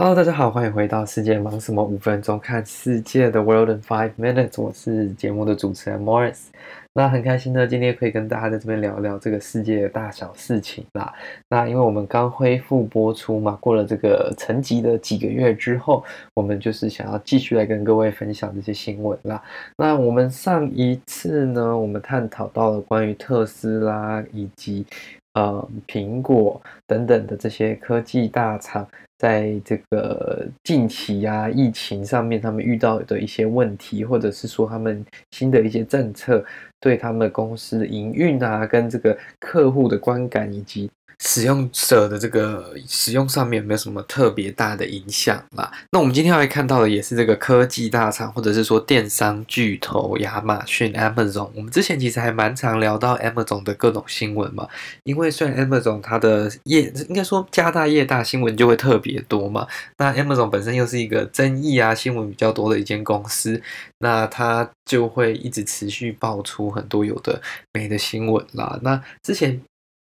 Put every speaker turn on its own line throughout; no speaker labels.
Hello，大家好，欢迎回到世界忙什么？五分钟看世界的 World in Five Minutes，我是节目的主持人 Morris。那很开心呢，今天可以跟大家在这边聊聊这个世界的大小事情啦。那因为我们刚恢复播出嘛，过了这个沉寂的几个月之后，我们就是想要继续来跟各位分享这些新闻啦。那我们上一次呢，我们探讨到了关于特斯拉以及呃苹果等等的这些科技大厂。在这个近期啊，疫情上面，他们遇到的一些问题，或者是说他们新的一些政策，对他们公司营运啊，跟这个客户的观感以及。使用者的这个使用上面没有什么特别大的影响啦。那我们今天要来看到的也是这个科技大厂，或者是说电商巨头亚马逊 Amazon。我们之前其实还蛮常聊到 Amazon 的各种新闻嘛，因为虽然 Amazon 它的业应该说家大业大，新闻就会特别多嘛。那 Amazon 本身又是一个争议啊新闻比较多的一间公司，那它就会一直持续爆出很多有的没的新闻啦。那之前。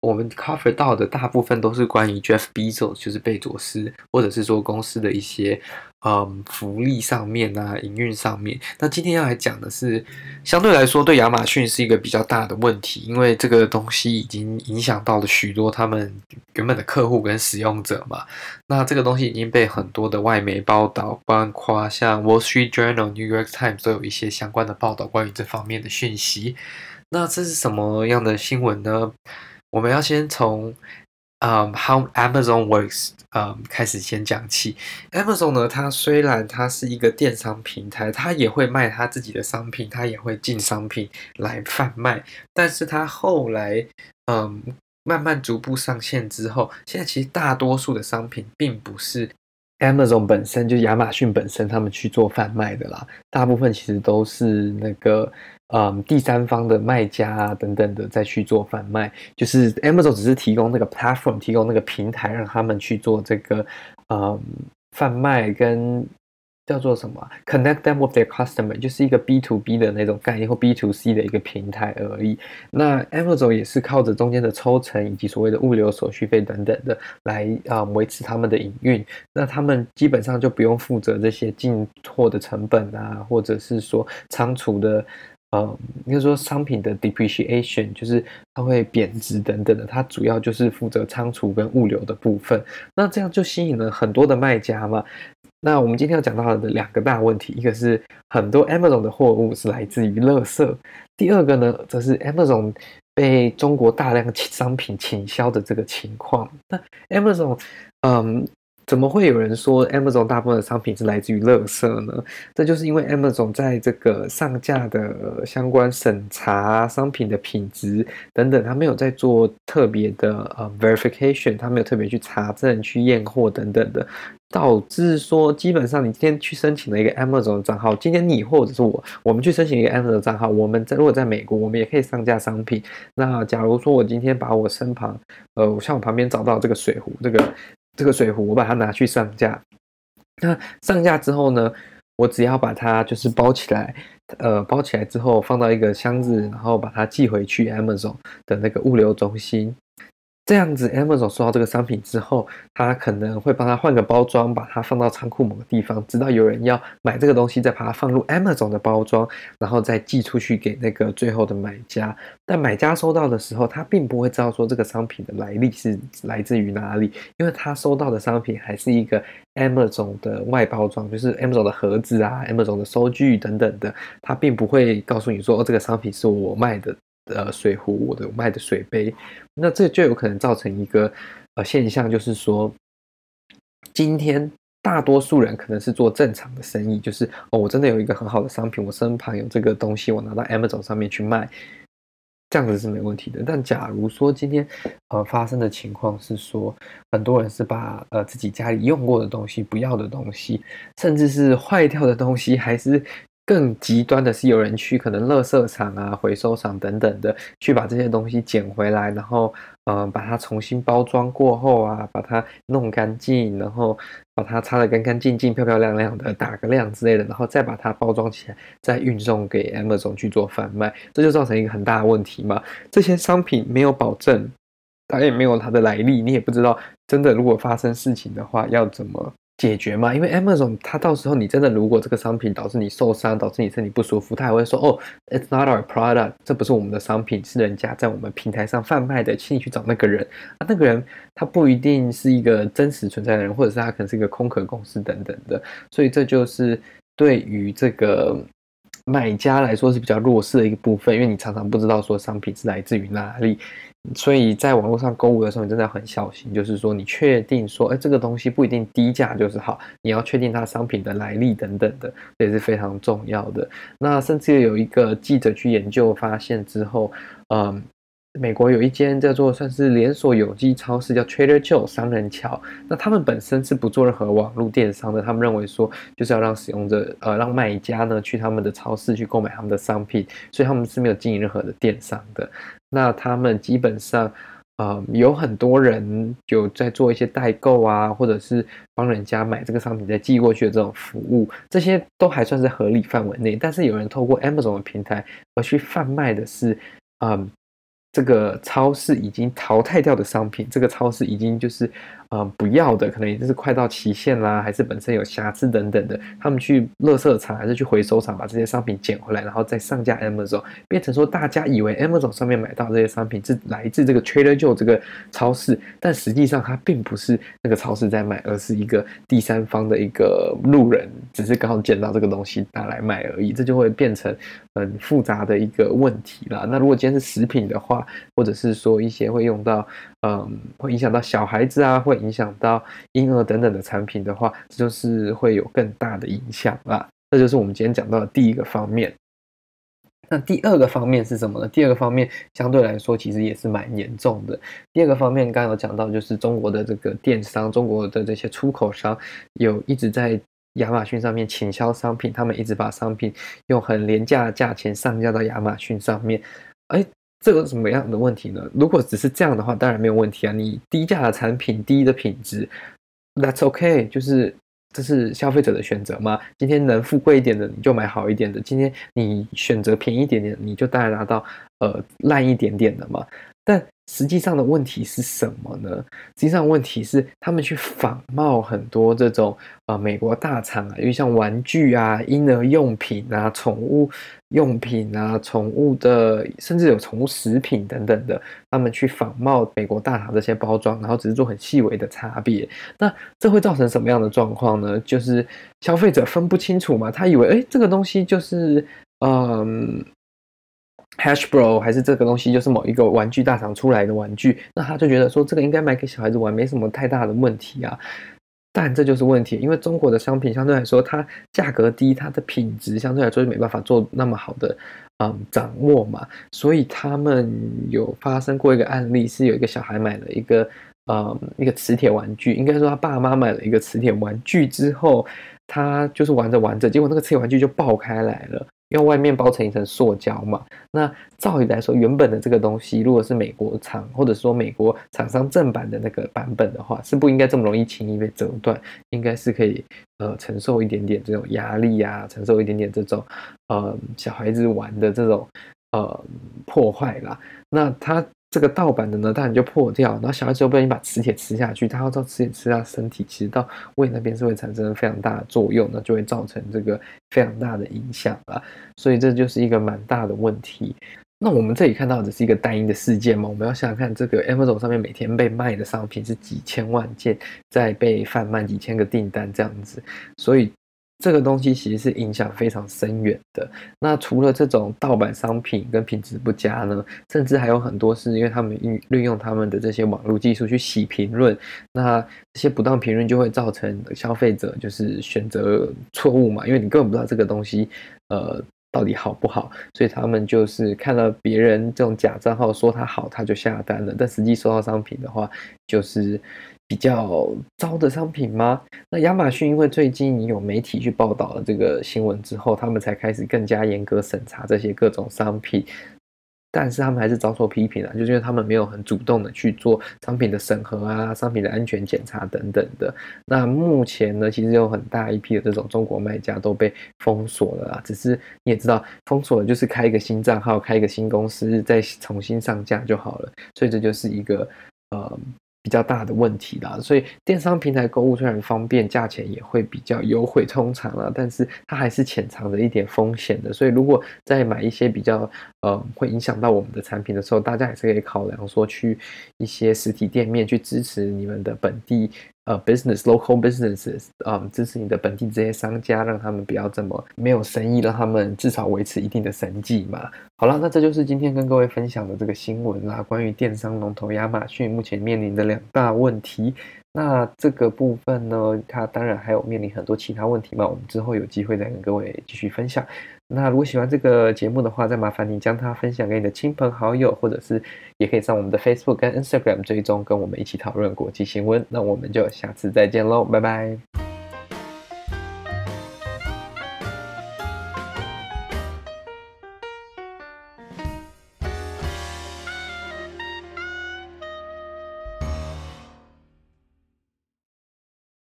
我们 cover 到的大部分都是关于 Jeff Bezos，就是贝佐斯，或者是说公司的一些嗯福利上面啊、营运上面。那今天要来讲的是，相对来说对亚马逊是一个比较大的问题，因为这个东西已经影响到了许多他们原本的客户跟使用者嘛。那这个东西已经被很多的外媒报道，包括像 Wall Street Journal、New York Times 都有一些相关的报道关于这方面的讯息。那这是什么样的新闻呢？我们要先从，嗯，How Amazon works，嗯，开始先讲起。Amazon 呢，它虽然它是一个电商平台，它也会卖它自己的商品，它也会进商品来贩卖。但是它后来，嗯，慢慢逐步上线之后，现在其实大多数的商品并不是 Amazon 本身，就亚马逊本身他们去做贩卖的啦。大部分其实都是那个。嗯，第三方的卖家啊，等等的再去做贩卖，就是 Amazon 只是提供那个 platform，提供那个平台，让他们去做这个嗯贩卖跟叫做什么 connect them with their customer，就是一个 B to B 的那种概念或 B to C 的一个平台而已。那 Amazon 也是靠着中间的抽成以及所谓的物流手续费等等的来啊维持他们的营运。那他们基本上就不用负责这些进货的成本啊，或者是说仓储的。呃，应该说商品的 depreciation 就是它会贬值等等的，它主要就是负责仓储跟物流的部分。那这样就吸引了很多的卖家嘛。那我们今天要讲到的两个大问题，一个是很多 Amazon 的货物是来自于垃圾，第二个呢，则是 Amazon 被中国大量商品倾销的这个情况。那 Amazon，嗯。怎么会有人说 Amazon 大部分的商品是来自于垃圾呢？这就是因为 Amazon 在这个上架的相关审查、商品的品质等等，他没有在做特别的呃 verification，他没有特别去查证、去验货等等的，导致说基本上你今天去申请了一个 Amazon 的账号，今天你或者是我，我们去申请一个 Amazon 的账号，我们在如果在美国，我们也可以上架商品。那假如说我今天把我身旁，呃，我像我旁边找到这个水壶，这个。这个水壶，我把它拿去上架。那上架之后呢，我只要把它就是包起来，呃，包起来之后放到一个箱子，然后把它寄回去 Amazon 的那个物流中心。这样子，Amazon 收到这个商品之后，他可能会帮他换个包装，把它放到仓库某个地方，直到有人要买这个东西，再把它放入 Amazon 的包装，然后再寄出去给那个最后的买家。但买家收到的时候，他并不会知道说这个商品的来历是来自于哪里，因为他收到的商品还是一个 Amazon 的外包装，就是 Amazon 的盒子啊、Amazon 的收据等等的，他并不会告诉你说，哦，这个商品是我卖的。呃，水壶，我的卖的水杯，那这就有可能造成一个呃现象，就是说，今天大多数人可能是做正常的生意，就是哦，我真的有一个很好的商品，我身旁有这个东西，我拿到 Amazon 上面去卖，这样子是没问题的。但假如说今天呃发生的情况是说，很多人是把呃自己家里用过的东西、不要的东西，甚至是坏掉的东西，还是。更极端的是，有人去可能垃圾场啊、回收厂等等的，去把这些东西捡回来，然后嗯、把它重新包装过后啊，把它弄干净，然后把它擦得干干净净、漂漂亮亮的，打个亮之类的，然后再把它包装起来，再运送给 Amazon 去做贩卖，这就造成一个很大的问题嘛。这些商品没有保证，它也没有它的来历，你也不知道真的如果发生事情的话要怎么解决嘛，因为 Amazon 它到时候你真的如果这个商品导致你受伤，导致你身体不舒服，它还会说哦，It's not our product，这不是我们的商品，是人家在我们平台上贩卖的，请你去找那个人。啊，那个人他不一定是一个真实存在的人，或者是他可能是一个空壳公司等等的，所以这就是对于这个买家来说是比较弱势的一个部分，因为你常常不知道说商品是来自于哪里。所以在网络上购物的时候，你真的要很小心。就是说，你确定说，哎，这个东西不一定低价就是好，你要确定它商品的来历等等的，这也是非常重要的。那甚至有一个记者去研究发现之后，嗯，美国有一间叫做算是连锁有机超市，叫 Trader Joe 商人桥。那他们本身是不做任何网络电商的，他们认为说，就是要让使用者，呃，让卖家呢去他们的超市去购买他们的商品，所以他们是没有经营任何的电商的。那他们基本上，呃，有很多人有在做一些代购啊，或者是帮人家买这个商品再寄过去的这种服务，这些都还算是合理范围内。但是有人透过 Amazon 的平台而去贩卖的是，嗯。这个超市已经淘汰掉的商品，这个超市已经就是，呃，不要的，可能也就是快到期限啦，还是本身有瑕疵等等的，他们去垃圾场还是去回收厂把这些商品捡回来，然后再上架 Amazon，变成说大家以为 Amazon 上面买到这些商品是来自这个 Trader Joe 这个超市，但实际上它并不是那个超市在卖，而是一个第三方的一个路人，只是刚好捡到这个东西拿来卖而已，这就会变成很复杂的一个问题啦。那如果今天是食品的话，或者是说一些会用到，嗯，会影响到小孩子啊，会影响到婴儿等等的产品的话，这就是会有更大的影响啦。这就是我们今天讲到的第一个方面。那第二个方面是什么呢？第二个方面相对来说其实也是蛮严重的。第二个方面刚刚有讲到，就是中国的这个电商，中国的这些出口商有一直在亚马逊上面倾销商品，他们一直把商品用很廉价的价钱上架到亚马逊上面，哎。这个什么样的问题呢？如果只是这样的话，当然没有问题啊。你低价的产品，低的品质，That's OK，就是这是消费者的选择嘛。今天能付贵一点的，你就买好一点的；今天你选择便宜一点点，你就当然拿到呃烂一点点的嘛。但实际上的问题是什么呢？实际上问题是他们去仿冒很多这种呃美国大厂啊，因为像玩具啊、婴儿用品啊、宠物用品啊、宠物的，甚至有宠物食品等等的，他们去仿冒美国大厂这些包装，然后只是做很细微的差别。那这会造成什么样的状况呢？就是消费者分不清楚嘛，他以为诶这个东西就是嗯。Hasbro 还是这个东西就是某一个玩具大厂出来的玩具，那他就觉得说这个应该买给小孩子玩，没什么太大的问题啊。但这就是问题，因为中国的商品相对来说它价格低，它的品质相对来说就没办法做那么好的嗯掌握嘛。所以他们有发生过一个案例，是有一个小孩买了一个嗯一个磁铁玩具，应该说他爸妈买了一个磁铁玩具之后，他就是玩着玩着，结果那个磁铁玩具就爆开来了。因为外面包成一层塑胶嘛，那照理来说，原本的这个东西，如果是美国厂或者说美国厂商正版的那个版本的话，是不应该这么容易轻易被折断，应该是可以呃承受一点点这种压力啊，承受一点点这种呃小孩子玩的这种呃破坏啦。那它。这个盗版的呢，当然就破掉，然后小孩子又不小心把磁铁吃下去，他要知道磁铁吃到身体，其实到胃那边是会产生非常大的作用，那就会造成这个非常大的影响了。所以这就是一个蛮大的问题。那我们这里看到的是一个单一的事件嘛，我们要想想看，这个 Amazon 上面每天被卖的商品是几千万件在被贩卖，几千个订单这样子，所以。这个东西其实是影响非常深远的。那除了这种盗版商品跟品质不佳呢，甚至还有很多是因为他们运运用他们的这些网络技术去洗评论，那这些不当评论就会造成消费者就是选择错误嘛，因为你根本不知道这个东西呃到底好不好，所以他们就是看了别人这种假账号说它好，他就下单了，但实际收到商品的话就是。比较糟的商品吗？那亚马逊因为最近有媒体去报道了这个新闻之后，他们才开始更加严格审查这些各种商品，但是他们还是遭受批评啊，就是因为他们没有很主动的去做商品的审核啊、商品的安全检查等等的。那目前呢，其实有很大一批的这种中国卖家都被封锁了啊，只是你也知道，封锁了就是开一个新账号、开一个新公司，再重新上架就好了。所以这就是一个呃。比较大的问题啦，所以电商平台购物虽然方便，价钱也会比较优惠通常啦，但是它还是潜藏着一点风险的。所以如果在买一些比较呃会影响到我们的产品的时候，大家还是可以考量说去一些实体店面去支持你们的本地。呃，business local businesses，嗯，支持你的本地这些商家，让他们不要这么没有生意，让他们至少维持一定的生计嘛。好了，那这就是今天跟各位分享的这个新闻啦，关于电商龙头亚马逊目前面临的两大问题。那这个部分呢，它当然还有面临很多其他问题嘛，我们之后有机会再跟各位继续分享。那如果喜欢这个节目的话，再麻烦你将它分享给你的亲朋好友，或者是也可以上我们的 Facebook 跟 Instagram 追踪，跟我们一起讨论国际新闻。那我们就下次再见喽，拜拜。